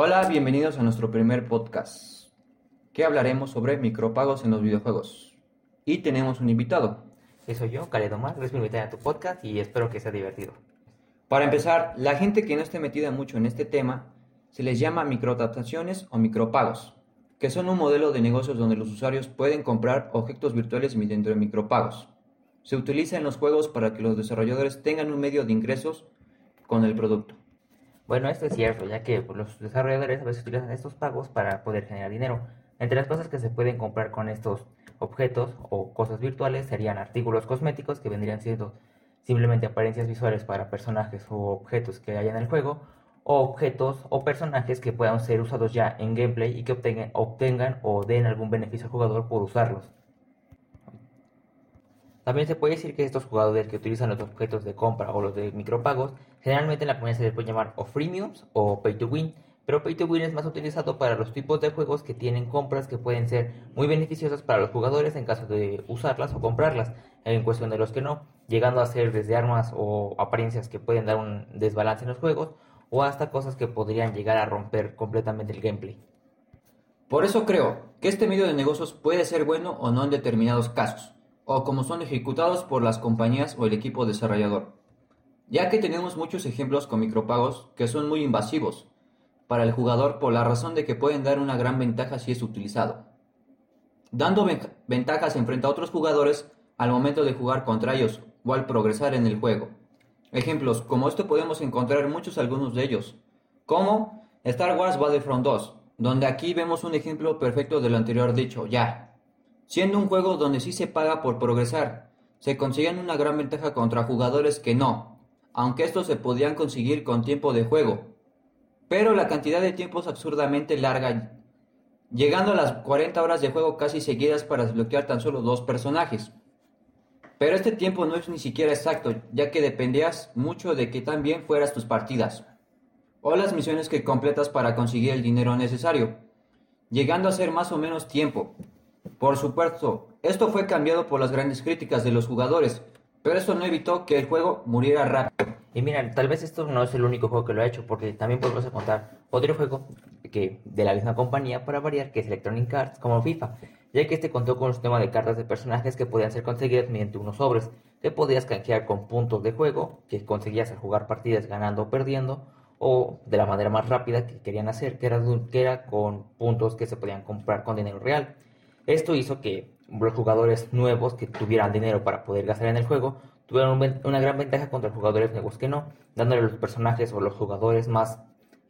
Hola, bienvenidos a nuestro primer podcast, que hablaremos sobre micropagos en los videojuegos. Y tenemos un invitado. Que soy yo, Omar, gracias por invitarme a tu podcast y espero que sea divertido. Para empezar, la gente que no esté metida mucho en este tema, se les llama microadaptaciones o micropagos, que son un modelo de negocios donde los usuarios pueden comprar objetos virtuales mediante micropagos. Se utiliza en los juegos para que los desarrolladores tengan un medio de ingresos con el producto. Bueno, esto es cierto, ya que pues, los desarrolladores a veces utilizan estos pagos para poder generar dinero. Entre las cosas que se pueden comprar con estos objetos o cosas virtuales serían artículos cosméticos que vendrían siendo simplemente apariencias visuales para personajes o objetos que hay en el juego, o objetos o personajes que puedan ser usados ya en gameplay y que obtengan o den algún beneficio al jugador por usarlos. También se puede decir que estos jugadores que utilizan los objetos de compra o los de micropagos, generalmente en la comunidad se les puede llamar o freemiums o pay to win, pero pay to win es más utilizado para los tipos de juegos que tienen compras que pueden ser muy beneficiosas para los jugadores en caso de usarlas o comprarlas, en cuestión de los que no, llegando a ser desde armas o apariencias que pueden dar un desbalance en los juegos o hasta cosas que podrían llegar a romper completamente el gameplay. Por eso creo que este medio de negocios puede ser bueno o no en determinados casos o como son ejecutados por las compañías o el equipo desarrollador, ya que tenemos muchos ejemplos con micropagos que son muy invasivos para el jugador por la razón de que pueden dar una gran ventaja si es utilizado, dando ventajas en frente a otros jugadores al momento de jugar contra ellos o al progresar en el juego. Ejemplos como esto podemos encontrar muchos algunos de ellos, como Star Wars Battlefront 2, donde aquí vemos un ejemplo perfecto de lo anterior dicho, ya, Siendo un juego donde sí se paga por progresar, se consiguen una gran ventaja contra jugadores que no, aunque estos se podían conseguir con tiempo de juego. Pero la cantidad de tiempo es absurdamente larga, llegando a las 40 horas de juego casi seguidas para desbloquear tan solo dos personajes. Pero este tiempo no es ni siquiera exacto, ya que dependías mucho de que también fueras tus partidas, o las misiones que completas para conseguir el dinero necesario, llegando a ser más o menos tiempo. Por supuesto, esto fue cambiado por las grandes críticas de los jugadores, pero eso no evitó que el juego muriera rápido. Y mira, tal vez esto no es el único juego que lo ha hecho, porque también podemos contar otro juego que de la misma compañía para variar, que es Electronic Arts, como FIFA, ya que este contó con un sistema de cartas de personajes que podían ser conseguidas mediante unos sobres, que podías canjear con puntos de juego, que conseguías al jugar partidas ganando o perdiendo, o de la manera más rápida que querían hacer, que era, que era con puntos que se podían comprar con dinero real. Esto hizo que los jugadores nuevos que tuvieran dinero para poder gastar en el juego tuvieran una gran ventaja contra los jugadores nuevos que no, dándole los personajes o los jugadores más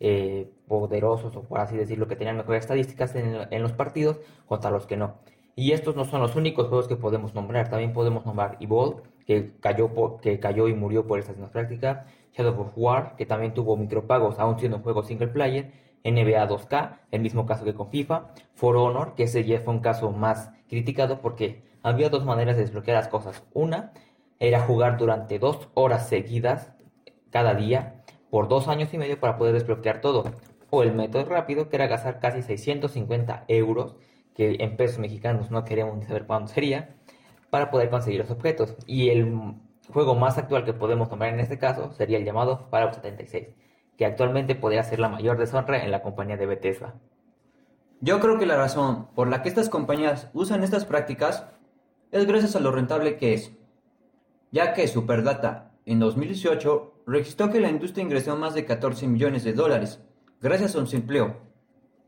eh, poderosos o por así decirlo que tenían mejores estadísticas en, los partidos contra los que no. Y estos no son los únicos juegos que podemos nombrar, también podemos nombrar Evolve, que cayó, que cayó y murió por esta misma práctica, Shadow of War, que también tuvo micropagos aún siendo un juego single player, NBA 2K, el mismo caso que con FIFA, For Honor, que ese ya fue un caso más criticado porque había dos maneras de desbloquear las cosas. Una era jugar durante dos horas seguidas cada día por dos años y medio para poder desbloquear todo. O el método rápido, que era gastar casi 650 euros, que en pesos mexicanos no queremos ni saber cuándo sería, para poder conseguir los objetos. Y el juego más actual que podemos tomar en este caso sería el llamado Fallout 76 que actualmente podría ser la mayor deshonra en la compañía de Bethesda. Yo creo que la razón por la que estas compañías usan estas prácticas es gracias a lo rentable que es, ya que Superdata en 2018 registró que la industria ingresó más de 14 millones de dólares gracias a su empleo,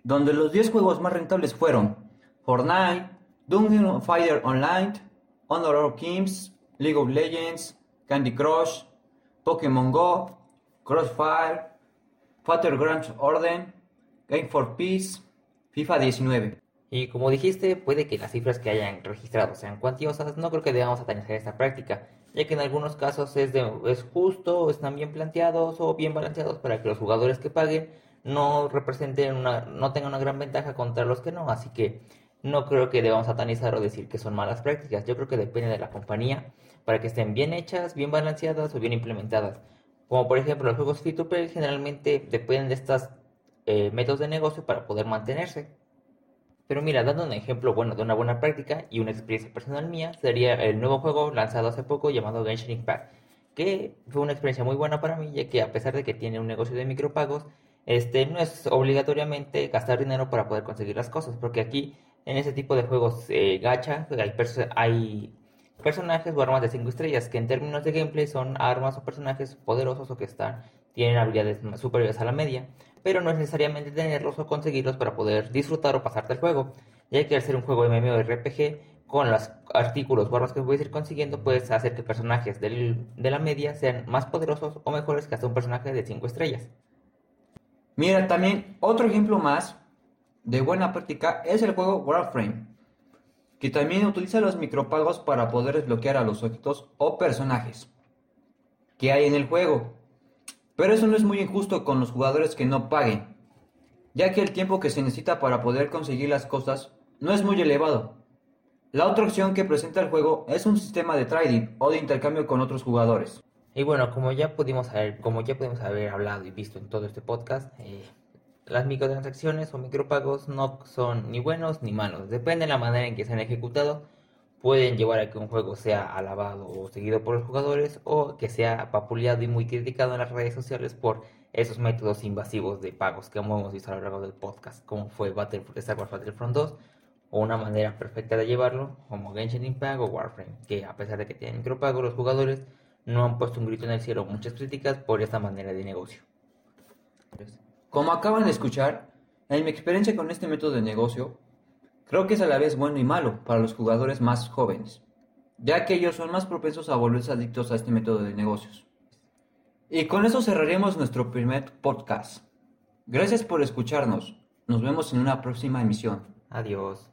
donde los 10 juegos más rentables fueron Fortnite, Dungeon Fighter Online, Honor of Kings, League of Legends, Candy Crush, Pokémon Go, Crossfire, Grand Orden, Game for Peace, FIFA 19. Y como dijiste, puede que las cifras que hayan registrado sean cuantiosas, no creo que debamos satanizar esta práctica, ya que en algunos casos es, de, es justo, están bien planteados o bien balanceados para que los jugadores que paguen no representen una, no tengan una gran ventaja contra los que no, así que no creo que debamos satanizar o decir que son malas prácticas, yo creo que depende de la compañía para que estén bien hechas, bien balanceadas o bien implementadas. Como por ejemplo los juegos free to play generalmente dependen de estos eh, métodos de negocio para poder mantenerse. Pero mira, dando un ejemplo bueno de una buena práctica y una experiencia personal mía, sería el nuevo juego lanzado hace poco llamado Genshin Impact, que fue una experiencia muy buena para mí, ya que a pesar de que tiene un negocio de micropagos, este, no es obligatoriamente gastar dinero para poder conseguir las cosas, porque aquí en ese tipo de juegos eh, gacha hay, hay personajes o armas de 5 estrellas que en términos de gameplay son armas o personajes poderosos o que están, tienen habilidades superiores a la media, pero no es necesariamente tenerlos o conseguirlos para poder disfrutar o pasarte el juego, ya que al ser un juego MMORPG, con los artículos o armas que puedes ir consiguiendo, puedes hacer que personajes de la media sean más poderosos o mejores que hasta un personaje de 5 estrellas. Mira, también otro ejemplo más de buena práctica es el juego Warframe, que también utiliza los micropagos para poder desbloquear a los objetos o personajes que hay en el juego. Pero eso no es muy injusto con los jugadores que no paguen, ya que el tiempo que se necesita para poder conseguir las cosas no es muy elevado. La otra opción que presenta el juego es un sistema de trading o de intercambio con otros jugadores. Y bueno, como ya pudimos haber, como ya pudimos haber hablado y visto en todo este podcast, eh, las microtransacciones o micropagos no son ni buenos ni malos. Depende de la manera en que se han ejecutado. Pueden llevar a que un juego sea alabado o seguido por los jugadores o que sea vapuleado y muy criticado en las redes sociales por esos métodos invasivos de pagos que hemos visto a lo largo del podcast, como fue Battlefront, Star Wars Battlefront 2 o una manera perfecta de llevarlo, como Genshin Impact o Warframe, que a pesar de que tienen micropagos, los jugadores no han puesto un grito en el cielo muchas críticas por esta manera de negocio. Como acaban de escuchar, en mi experiencia con este método de negocio, creo que es a la vez bueno y malo para los jugadores más jóvenes, ya que ellos son más propensos a volverse adictos a este método de negocios. Y con eso cerraremos nuestro primer podcast. Gracias por escucharnos. Nos vemos en una próxima emisión. Adiós.